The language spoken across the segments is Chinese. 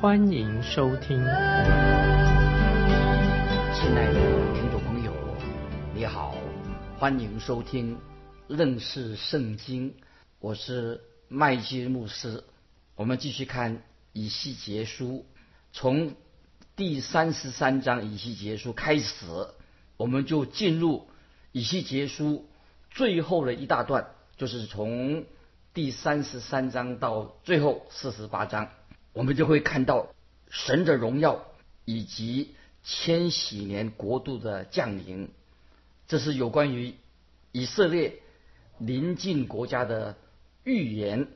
欢迎收听。亲爱的听众朋友，你好，欢迎收听认识圣经，我是麦基牧师。我们继续看以西结书，从第三十三章以西结书开始，我们就进入。以西结书最后的一大段，就是从第三十三章到最后四十八章，我们就会看到神的荣耀以及千禧年国度的降临。这是有关于以色列临近国家的预言，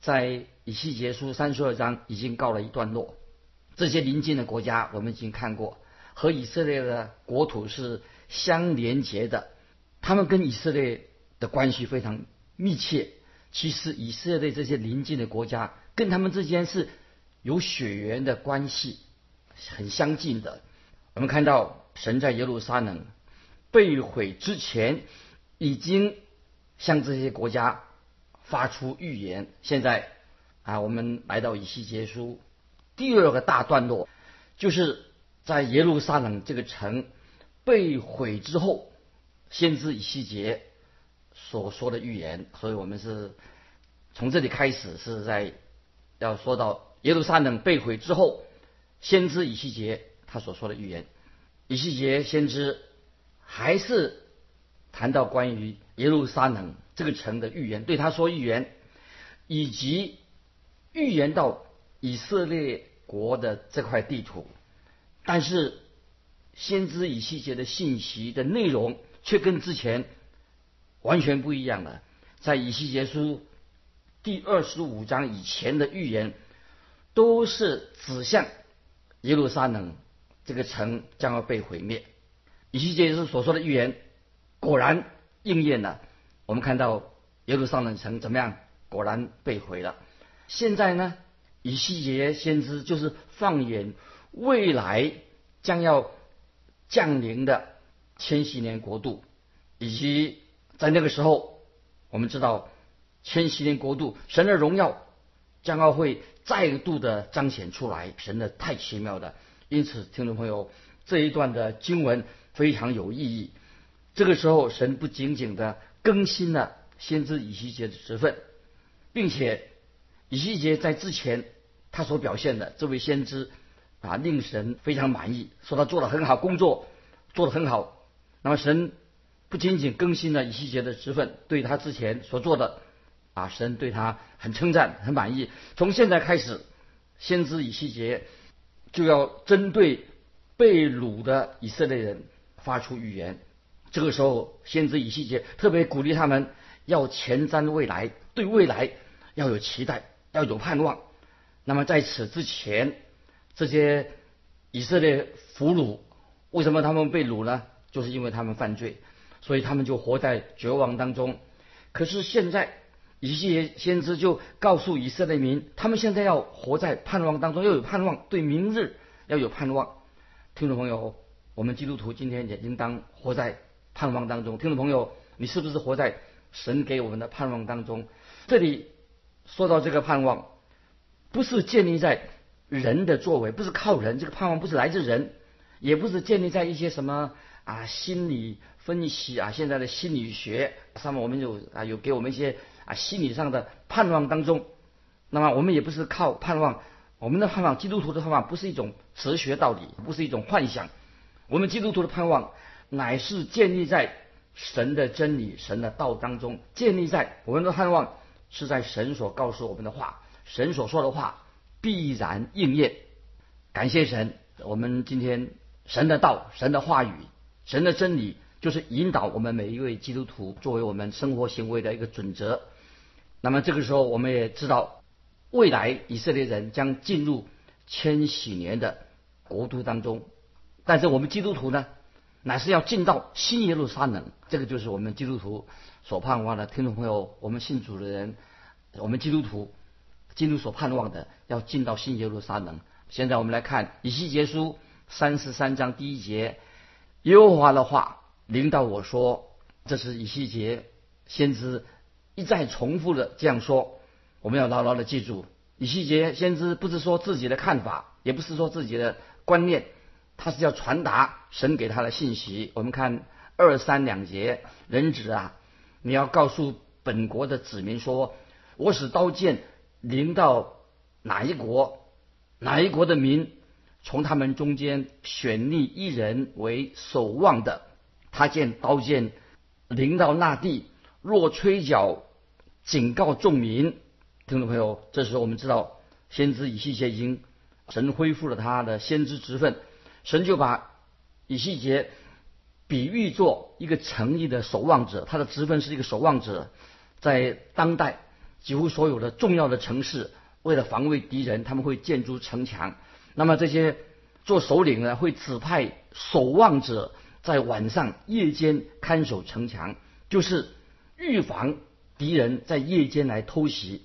在以西结书三十二章已经告了一段落。这些临近的国家，我们已经看过，和以色列的国土是相连结的。他们跟以色列的关系非常密切。其实以色列这些邻近的国家跟他们之间是有血缘的关系，很相近的。我们看到神在耶路撒冷被毁之前，已经向这些国家发出预言。现在啊，我们来到以西结书第二个大段落，就是在耶路撒冷这个城被毁之后。先知以西结所说的预言，所以我们是从这里开始，是在要说到耶路撒冷被毁之后，先知以西结他所说的预言。以西结先知还是谈到关于耶路撒冷这个城的预言，对他说预言，以及预言到以色列国的这块地图。但是先知以西结的信息的内容。却跟之前完全不一样了。在以西结书第二十五章以前的预言，都是指向耶路撒冷这个城将要被毁灭。以西结是所说的预言果然应验了。我们看到耶路撒冷城怎么样？果然被毁了。现在呢，以西结先知就是放眼未来将要降临的。千禧年国度，以及在那个时候，我们知道千禧年国度神的荣耀将要会再度的彰显出来，神的太奇妙的。因此，听众朋友，这一段的经文非常有意义。这个时候，神不仅仅的更新了先知以西结的职分，并且以西结在之前他所表现的这位先知啊，令神非常满意，说他做的很好，工作做得很好。那么神不仅仅更新了以西结的职分，对他之前所做的啊，神对他很称赞、很满意。从现在开始，先知以西结就要针对被掳的以色列人发出预言。这个时候，先知以西结特别鼓励他们要前瞻未来，对未来要有期待，要有盼望。那么在此之前，这些以色列俘虏为什么他们被掳呢？就是因为他们犯罪，所以他们就活在绝望当中。可是现在，以些先知就告诉以色列民，他们现在要活在盼望当中，要有盼望，对明日要有盼望。听众朋友，我们基督徒今天也应当活在盼望当中。听众朋友，你是不是活在神给我们的盼望当中？这里说到这个盼望，不是建立在人的作为，不是靠人，这个盼望不是来自人，也不是建立在一些什么。啊，心理分析啊，现在的心理学上面我们有啊，有给我们一些啊心理上的盼望当中。那么我们也不是靠盼望，我们的盼望，基督徒的盼望不是一种哲学道理，不是一种幻想。我们基督徒的盼望乃是建立在神的真理、神的道当中，建立在我们的盼望是在神所告诉我们的话，神所说的话必然应验。感谢神，我们今天神的道、神的话语。神的真理就是引导我们每一位基督徒作为我们生活行为的一个准则。那么这个时候，我们也知道，未来以色列人将进入千禧年的国度当中。但是我们基督徒呢，乃是要进到新耶路撒冷，这个就是我们基督徒所盼望的。听众朋友，我们信主的人，我们基督徒，进入所盼望的，要进到新耶路撒冷。现在我们来看以西结书三十三章第一节，耶和华的话领导我说，这是以西结先知一再重复的这样说，我们要牢牢的记住，以西结先知不是说自己的看法，也不是说自己的观念。他是要传达神给他的信息。我们看二三两节，人子啊，你要告诉本国的子民说：我使刀剑临到哪一国，哪一国的民，从他们中间选立一人为守望的。他见刀剑临到那地，若吹角警告众民。听众朋友，这时候我们知道，先知以西结已经神恢复了他的先知职分。神就把以西结比喻作一个诚意的守望者，他的职分是一个守望者，在当代几乎所有的重要的城市，为了防卫敌人，他们会建筑城墙。那么这些做首领呢，会指派守望者在晚上夜间看守城墙，就是预防敌人在夜间来偷袭。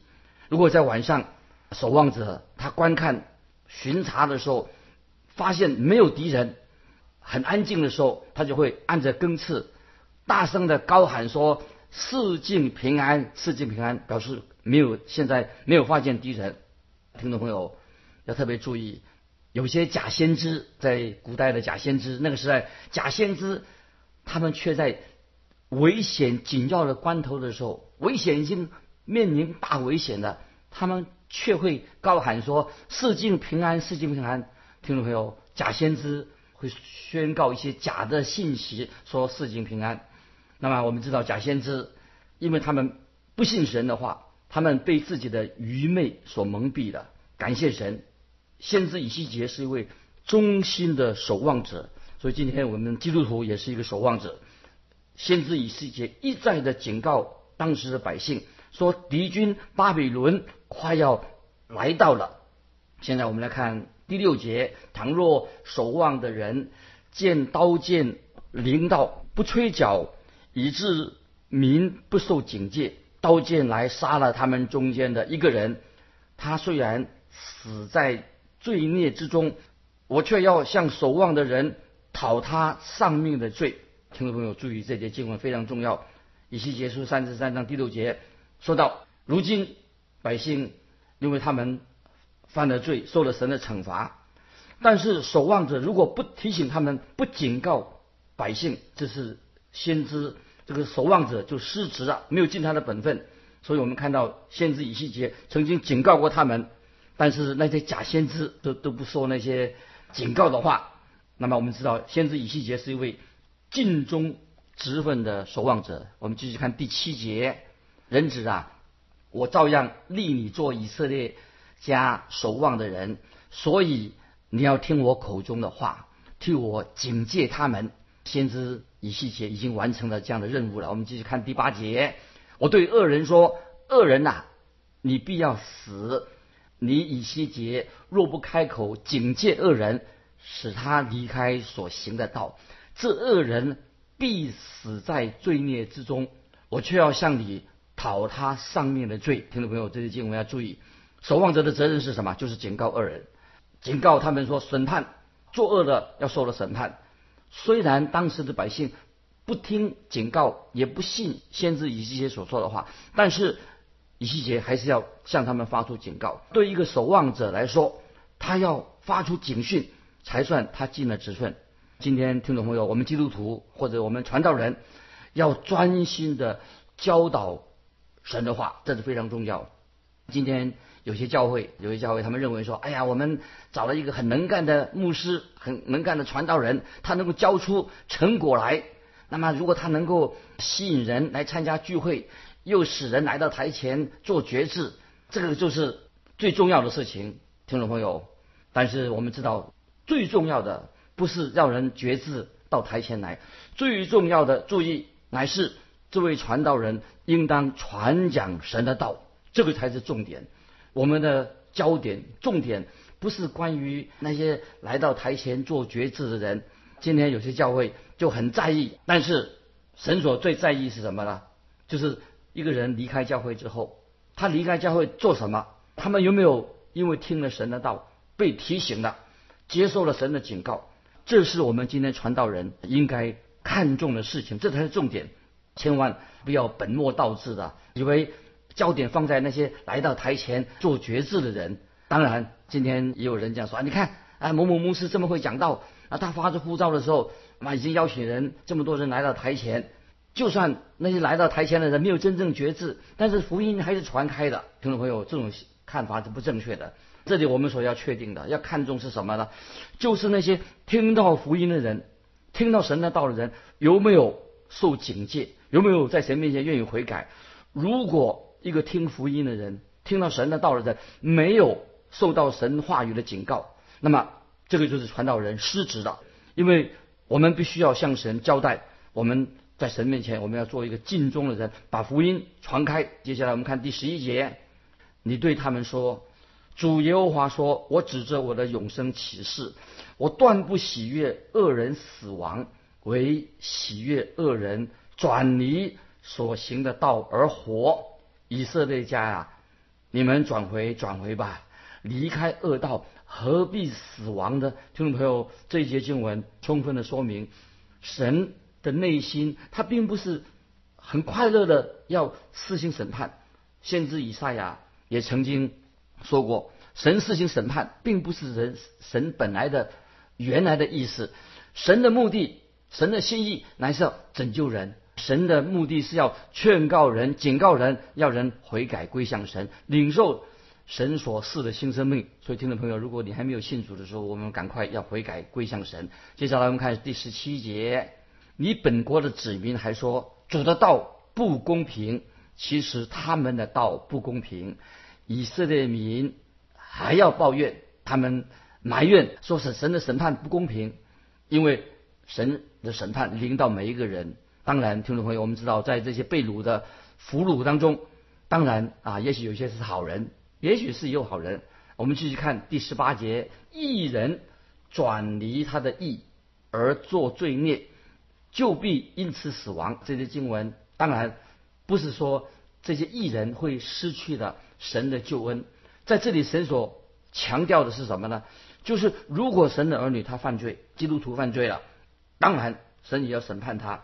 如果在晚上，守望者他观看巡查的时候，发现没有敌人，很安静的时候，他就会按着更次，大声的高喊说：“四境平安，四境平安。”表示没有现在没有发现敌人。听众朋友要特别注意，有些假先知在古代的假先知，那个时代假先知，他们却在危险紧要的关头的时候，危险已经面临大危险了，他们却会高喊说：“四境平安，四境平安。”听众朋友，假先知会宣告一些假的信息，说世境平安。那么我们知道，假先知因为他们不信神的话，他们被自己的愚昧所蒙蔽了。感谢神，先知以西结是一位忠心的守望者，所以今天我们基督徒也是一个守望者。先知以西结一再的警告当时的百姓，说敌军巴比伦快要来到了。现在我们来看。第六节，倘若守望的人见刀剑临到，不吹角，以致民不受警戒，刀剑来杀了他们中间的一个人，他虽然死在罪孽之中，我却要向守望的人讨他丧命的罪。听众朋友注意，这节经文非常重要。以西结书三十三章第六节说到，如今百姓因为他们。犯了罪，受了神的惩罚。但是守望者如果不提醒他们，不警告百姓，这是先知这个守望者就失职了，没有尽他的本分。所以我们看到先知以西结曾经警告过他们，但是那些假先知都都不说那些警告的话。那么我们知道，先知以西结是一位尽忠职分的守望者。我们继续看第七节，人子啊，我照样立你做以色列。加守望的人，所以你要听我口中的话，替我警戒他们。先知以西结已经完成了这样的任务了。我们继续看第八节，我对恶人说：“恶人呐，你必要死。你以西结若不开口警戒恶人，使他离开所行的道，这恶人必死在罪孽之中。我却要向你讨他上面的罪。”听众朋友，这些经文要注意。守望者的责任是什么？就是警告恶人，警告他们说审判作恶的要受了审判。虽然当时的百姓不听警告，也不信先知以西结所说的话，但是以西结还是要向他们发出警告。对一个守望者来说，他要发出警讯，才算他尽了职分。今天听众朋友，我们基督徒或者我们传道人，要专心的教导神的话，这是非常重要。今天。有些教会，有些教会，他们认为说：“哎呀，我们找了一个很能干的牧师，很能干的传道人，他能够教出成果来。那么，如果他能够吸引人来参加聚会，又使人来到台前做决志，这个就是最重要的事情，听众朋友。但是我们知道，最重要的不是让人决志到台前来，最重要的注意乃是这位传道人应当传讲神的道，这个才是重点。”我们的焦点重点不是关于那些来到台前做决志的人。今天有些教会就很在意，但是神所最在意是什么呢？就是一个人离开教会之后，他离开教会做什么？他们有没有因为听了神的道被提醒了，接受了神的警告？这是我们今天传道人应该看重的事情，这才是重点。千万不要本末倒置的，以为焦点放在那些来到台前做决志的人。当然，今天也有人这样说：，你看，啊，某某牧师这么会讲道。啊，他发出呼召的时候，啊已经邀请人这么多人来到台前，就算那些来到台前的人没有真正觉知，但是福音还是传开的。听众朋友，这种看法是不正确的。这里我们所要确定的，要看重是什么呢？就是那些听到福音的人，听到神的道的人，有没有受警戒，有没有在神面前愿意悔改？如果一个听福音的人，听到神的道的人，没有受到神话语的警告，那么。这个就是传道人失职的，因为我们必须要向神交代，我们在神面前，我们要做一个尽忠的人，把福音传开。接下来我们看第十一节，你对他们说：“主耶和华说，我指着我的永生启示，我断不喜悦恶人死亡，唯喜悦恶人转离所行的道而活。以色列家呀，你们转回转回吧，离开恶道。”何必死亡呢听众朋友，这一节经文充分的说明，神的内心他并不是很快乐的要施行审判。先知以赛亚也曾经说过，神施行审判并不是人神本来的原来的意思。神的目的，神的心意乃是要拯救人，神的目的是要劝告人、警告人，要人悔改归向神，领受。神所赐的新生命，所以听众朋友，如果你还没有信主的时候，我们赶快要悔改归向神。接下来我们看第十七节，你本国的子民还说主的道不公平，其实他们的道不公平。以色列民还要抱怨，他们埋怨说是神的审判不公平，因为神的审判临到每一个人。当然，听众朋友，我们知道在这些被掳的俘虏当中，当然啊，也许有些是好人。也许是有好人，我们继续看第十八节：一人转离他的义而作罪孽，就必因此死亡。这些经文当然不是说这些艺人会失去的神的救恩，在这里神所强调的是什么呢？就是如果神的儿女他犯罪，基督徒犯罪了，当然神也要审判他。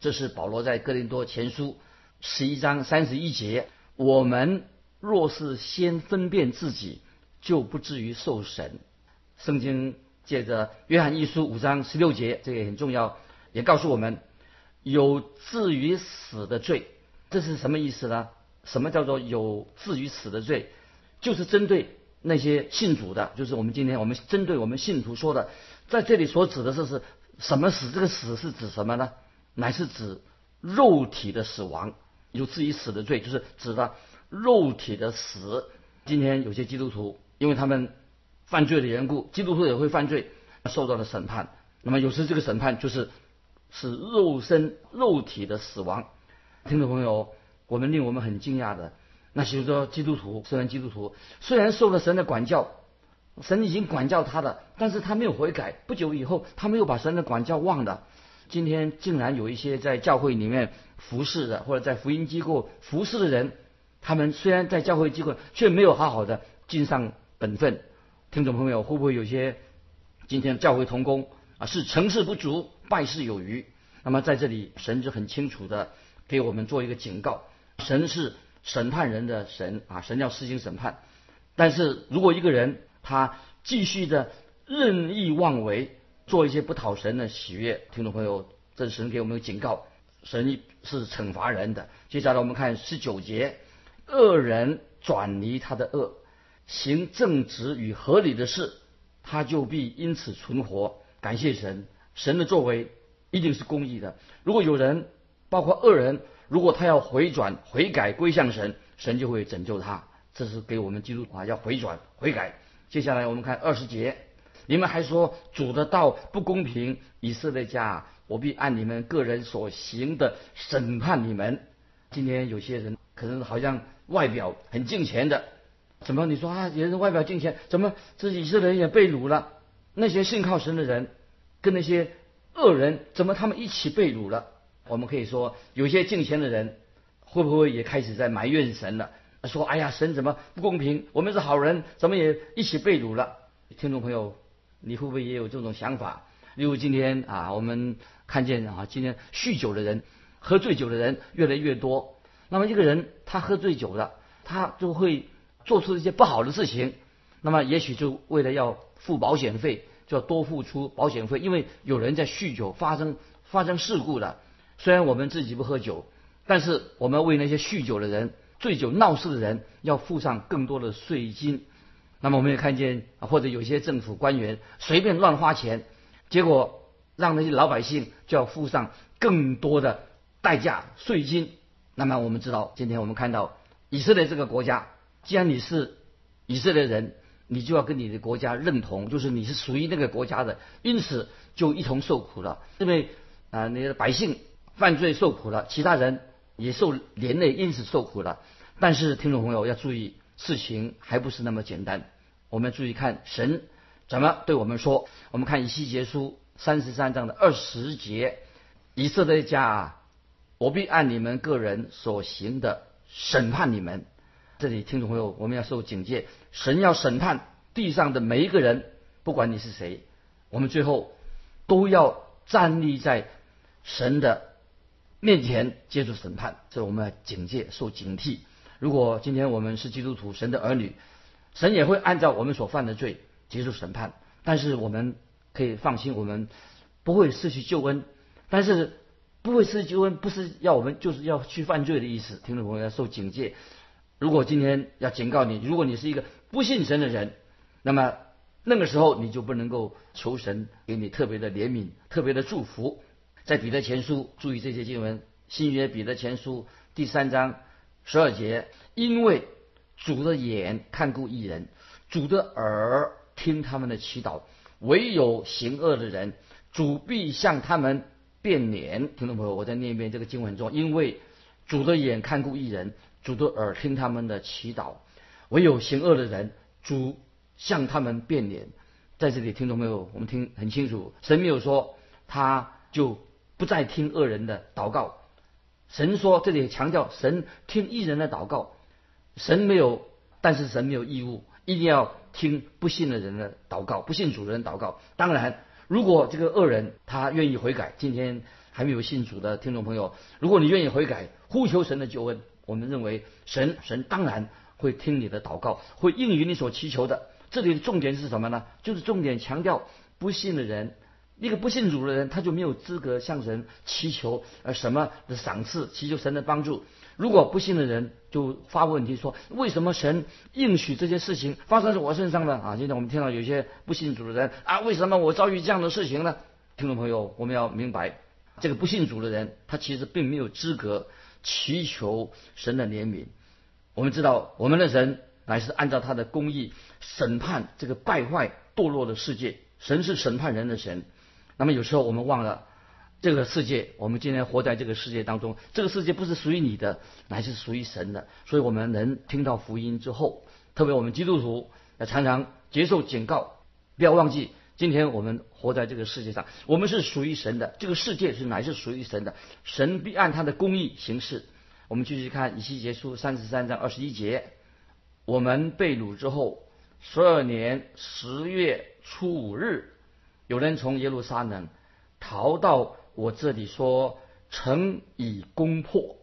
这是保罗在哥林多前书十一章三十一节，我们。若是先分辨自己，就不至于受审。圣经借着约翰一书五章十六节，这个很重要，也告诉我们有至于死的罪。这是什么意思呢？什么叫做有至于死的罪？就是针对那些信主的，就是我们今天我们针对我们信徒说的，在这里所指的是是什么死？这个死是指什么呢？乃是指肉体的死亡，有至于死的罪，就是指的。肉体的死，今天有些基督徒，因为他们犯罪的缘故，基督徒也会犯罪，受到了审判。那么有时这个审判就是是肉身肉体的死亡。听众朋友，我们令我们很惊讶的，那许多基督徒，虽然基督徒虽然受了神的管教，神已经管教他的，但是他没有悔改。不久以后，他没有把神的管教忘了。今天竟然有一些在教会里面服侍的，或者在福音机构服侍的人。他们虽然在教会机构，却没有好好的尽上本分。听众朋友，会不会有些今天教会同工啊是成事不足，败事有余？那么在这里，神就很清楚的给我们做一个警告：神是审判人的神啊，神要施行审判。但是如果一个人他继续的任意妄为，做一些不讨神的喜悦，听众朋友，这神给我们的警告，神是惩罚人的。接下来我们看十九节。恶人转离他的恶，行正直与合理的事，他就必因此存活。感谢神，神的作为一定是公义的。如果有人，包括恶人，如果他要回转、悔改、归向神，神就会拯救他。这是给我们基督徒要回转、悔改。接下来我们看二十节，你们还说主的道不公平，以色列家，我必按你们个人所行的审判你们。今天有些人可能好像。外表很敬虔的，怎么你说啊？别人外表敬虔，怎么这以色列人也被掳了？那些信靠神的人，跟那些恶人，怎么他们一起被掳了？我们可以说，有些敬虔的人，会不会也开始在埋怨神了？说：“哎呀，神怎么不公平？我们是好人，怎么也一起被辱了？”听众朋友，你会不会也有这种想法？例如今天啊，我们看见啊，今天酗酒的人、喝醉酒的人越来越多。那么一个人他喝醉酒了，他就会做出一些不好的事情。那么也许就为了要付保险费，就要多付出保险费，因为有人在酗酒发生发生事故了。虽然我们自己不喝酒，但是我们为那些酗酒的人。醉酒闹事的人要付上更多的税金，那么我们也看见，或者有些政府官员随便乱花钱，结果让那些老百姓就要付上更多的代价税金。那么我们知道，今天我们看到以色列这个国家，既然你是以色列人，你就要跟你的国家认同，就是你是属于那个国家的，因此就一同受苦了。因为啊，你的百姓犯罪受苦了，其他人。也受连累，因此受苦了。但是听众朋友要注意，事情还不是那么简单。我们注意看神怎么对我们说。我们看以西结书三十三章的二十节：以色列家啊，我必按你们个人所行的审判你们。这里听众朋友，我们要受警戒，神要审判地上的每一个人，不管你是谁，我们最后都要站立在神的。面前接受审判，所以我们要警戒、受警惕。如果今天我们是基督徒、神的儿女，神也会按照我们所犯的罪接受审判。但是我们可以放心，我们不会失去救恩。但是不会失去救恩，不是要我们就是要去犯罪的意思。听众朋友要受警戒。如果今天要警告你，如果你是一个不信神的人，那么那个时候你就不能够求神给你特别的怜悯、特别的祝福。在彼得前书，注意这些经文。新约彼得前书第三章十二节，因为主的眼看顾一人，主的耳听他们的祈祷，唯有行恶的人，主必向他们变脸。听众朋友，我再念一遍这个经文中：因为主的眼看顾一人，主的耳听他们的祈祷，唯有行恶的人，主向他们变脸。在这里，听众朋友，我们听很清楚，神没有说他就。不再听恶人的祷告，神说这里强调神听异人的祷告，神没有，但是神没有义务一定要听不信的人的祷告，不信主的人祷告。当然，如果这个恶人他愿意悔改，今天还没有信主的听众朋友，如果你愿意悔改，呼求神的救恩，我们认为神神当然会听你的祷告，会应允你所祈求的。这里的重点是什么呢？就是重点强调不信的人。一个不信主的人，他就没有资格向神祈求呃什么的赏赐，祈求神的帮助。如果不信的人就发问题说：为什么神应许这些事情发生在我身上呢？啊，现在我们听到有些不信主的人啊，为什么我遭遇这样的事情呢？听众朋友，我们要明白，这个不信主的人，他其实并没有资格祈求神的怜悯。我们知道，我们的神乃是按照他的公义审判这个败坏堕落的世界。神是审判人的神。那么有时候我们忘了，这个世界，我们今天活在这个世界当中，这个世界不是属于你的，乃是属于神的。所以我们能听到福音之后，特别我们基督徒要常常接受警告，不要忘记，今天我们活在这个世界上，我们是属于神的，这个世界是乃是属于神的，神必按他的公义行事。我们继续看以西结书三十三章二十一节，我们被掳之后，十二年十月初五日。有人从耶路撒冷逃到我这里，说城已攻破。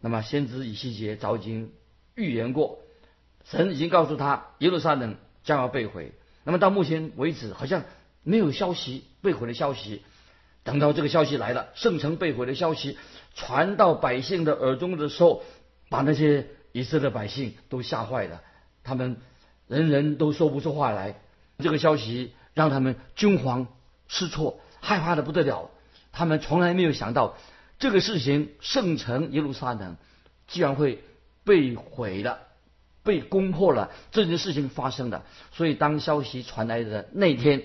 那么先知以西结早已经预言过，神已经告诉他耶路撒冷将要被毁。那么到目前为止，好像没有消息被毁的消息。等到这个消息来了，圣城被毁的消息传到百姓的耳中的时候，把那些以色列百姓都吓坏了，他们人人都说不出话来。这个消息。让他们惊惶失措，害怕的不得了。他们从来没有想到，这个事情圣城耶路撒冷居然会被毁了，被攻破了。这件事情发生的，所以当消息传来的那天，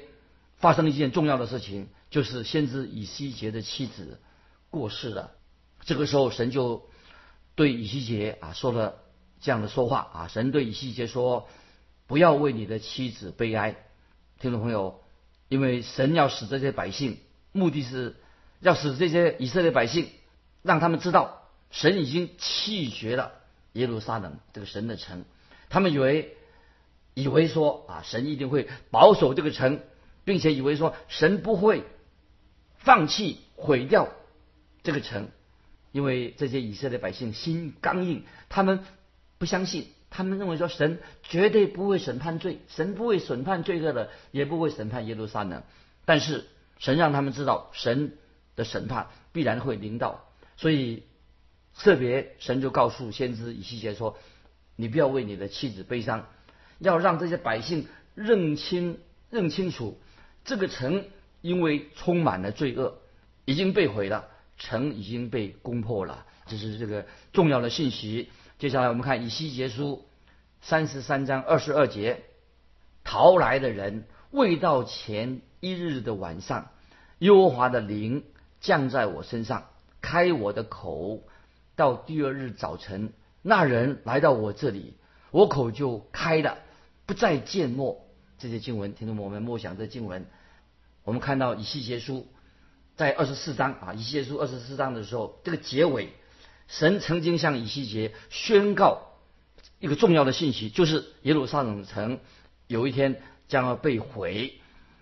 发生了一件重要的事情，就是先知以西结的妻子过世了。这个时候，神就对以西结啊说了这样的说话啊。神对以西结说：“不要为你的妻子悲哀。”听众朋友，因为神要使这些百姓，目的是要使这些以色列百姓，让他们知道神已经弃绝了耶路撒冷这个神的城。他们以为以为说啊，神一定会保守这个城，并且以为说神不会放弃毁掉这个城，因为这些以色列百姓心刚硬，他们不相信。他们认为说神绝对不会审判罪，神不会审判罪恶的，也不会审判耶路撒冷。但是神让他们知道神的审判必然会临到，所以特别神就告诉先知以西结说：“你不要为你的妻子悲伤，要让这些百姓认清认清楚，这个城因为充满了罪恶，已经被毁了，城已经被攻破了。”这是这个重要的信息。接下来我们看以西结书三十三章二十二节，逃来的人未到前一日的晚上，耶和华的灵降在我身上，开我的口，到第二日早晨，那人来到我这里，我口就开了，不再缄默。这些经文，听众们，我们默想这经文，我们看到以西结书在二十四章啊，以西结书二十四章的时候，这个结尾。神曾经向以西结宣告一个重要的信息，就是耶路撒冷城有一天将要被毁，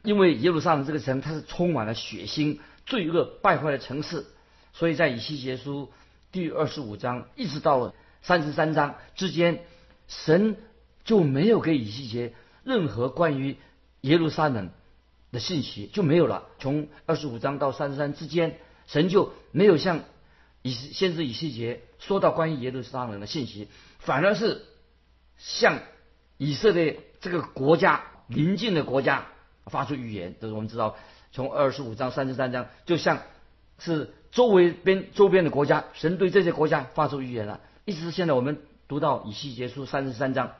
因为耶路撒冷这个城它是充满了血腥、罪恶、败坏的城市，所以在以西结书第二十五章一直到三十三章之间，神就没有给以西结任何关于耶路撒冷的信息就没有了。从二十五章到三十三之间，神就没有向以先知以西结说到关于耶路撒冷的信息，反而是向以色列这个国家邻近的国家发出预言。就是我们知道，从二十五章、三十三章，就像是周围边周边的国家，神对这些国家发出预言了。一直现在我们读到以西结书三十三章，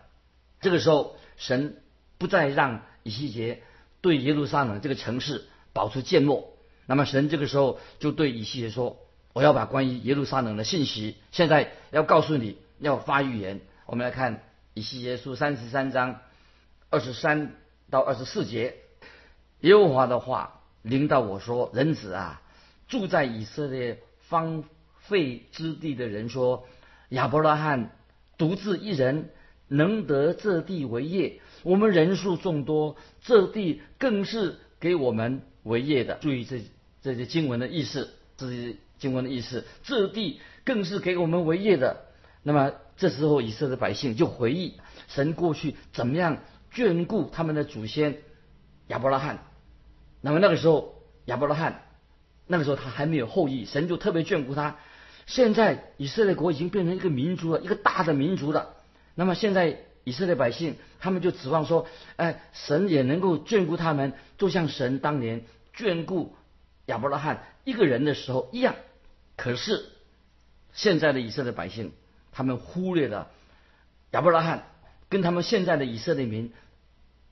这个时候神不再让以西结对耶路撒冷这个城市保持缄默。那么神这个时候就对以西结说。我要把关于耶路撒冷的信息，现在要告诉你，要发预言。我们来看以西结书三十三章二十三到二十四节，耶和华的话领导我说：“人子啊，住在以色列荒废之地的人说，亚伯拉罕独自一人能得这地为业，我们人数众多，这地更是给我们为业的。注意这这些经文的意思，这些。经文的意思，这地更是给我们为业的。那么这时候，以色列百姓就回忆神过去怎么样眷顾他们的祖先亚伯拉罕。那么那个时候，亚伯拉罕那个时候他还没有后裔，神就特别眷顾他。现在以色列国已经变成一个民族了，一个大的民族了。那么现在以色列百姓他们就指望说，哎，神也能够眷顾他们，就像神当年眷顾亚伯拉罕一个人的时候一样。可是，现在的以色列百姓，他们忽略了亚伯拉罕跟他们现在的以色列民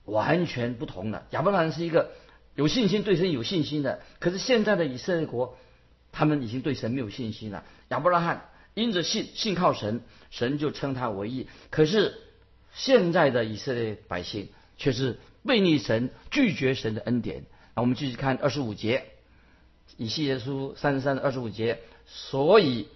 完全不同的。亚伯拉罕是一个有信心、对神有信心的，可是现在的以色列国，他们已经对神没有信心了。亚伯拉罕因着信信靠神，神就称他为义。可是现在的以色列百姓却是背逆神，拒绝神的恩典。那我们继续看二十五节，以西结书三十三二十五节。所以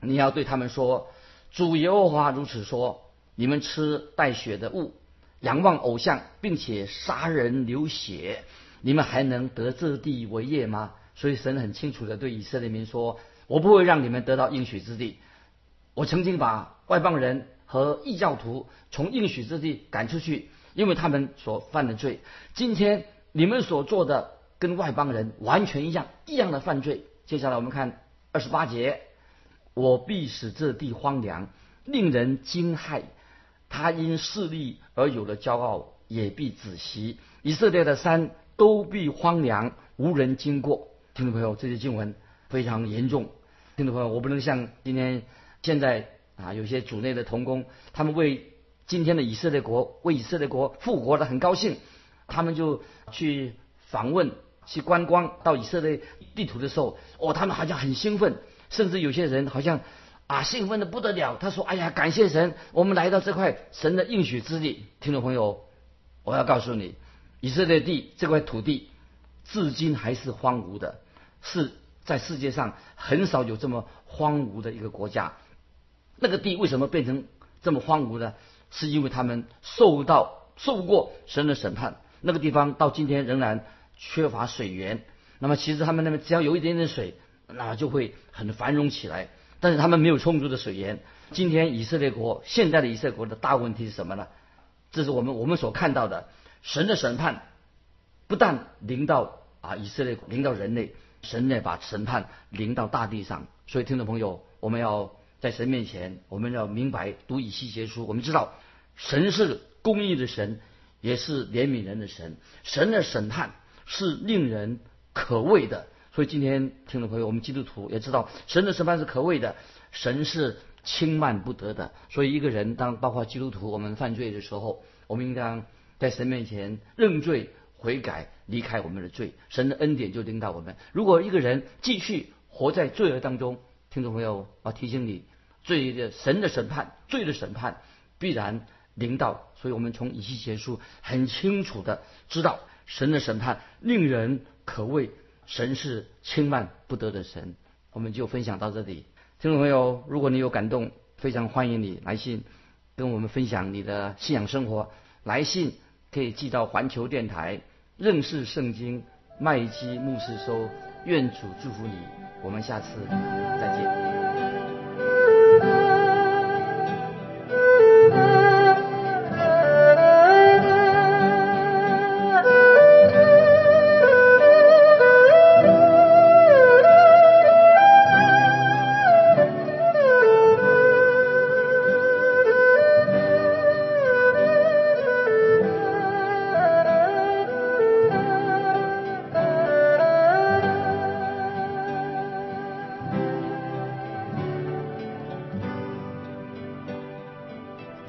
你要对他们说：“主耶和华如此说：你们吃带血的物，仰望偶像，并且杀人流血，你们还能得这地为业吗？”所以神很清楚的对以色列民说：“我不会让你们得到应许之地。我曾经把外邦人和异教徒从应许之地赶出去，因为他们所犯的罪。今天你们所做的跟外邦人完全一样，一样的犯罪。接下来我们看。”二十八节，我必使这地荒凉，令人惊骇。他因势力而有了骄傲，也必止息。以色列的山都必荒凉，无人经过。听众朋友，这些经文非常严重。听众朋友，我不能像今天现在啊，有些主内的同工，他们为今天的以色列国为以色列国复活的很高兴，他们就去访问。去观光到以色列地图的时候，哦，他们好像很兴奋，甚至有些人好像啊，兴奋的不得了。他说：“哎呀，感谢神，我们来到这块神的应许之地。”听众朋友，我要告诉你，以色列地这块土地至今还是荒芜的，是在世界上很少有这么荒芜的一个国家。那个地为什么变成这么荒芜呢？是因为他们受到受过神的审判。那个地方到今天仍然缺乏水源。那么其实他们那边只要有一点点水，那就会很繁荣起来。但是他们没有充足的水源。今天以色列国现在的以色列国的大问题是什么呢？这是我们我们所看到的神的审判，不但临到啊以色列，临到人类，神呢把审判临到大地上。所以听众朋友，我们要在神面前，我们要明白读以西结书，我们知道神是公义的神，也是怜悯人的神。神的审判是令人。可畏的，所以今天听众朋友，我们基督徒也知道，神的审判是可畏的，神是轻慢不得的。所以一个人当包括基督徒，我们犯罪的时候，我们应当在神面前认罪悔改，离开我们的罪，神的恩典就领导我们。如果一个人继续活在罪恶当中，听众朋友，我提醒你，罪的神的审判，罪的审判必然临到。所以我们从以西结书很清楚的知道，神的审判令人。可谓神是轻慢不得的神，我们就分享到这里。听众朋友，如果你有感动，非常欢迎你来信跟我们分享你的信仰生活。来信可以寄到环球电台认识圣经麦基牧师收。愿主祝福你，我们下次再见。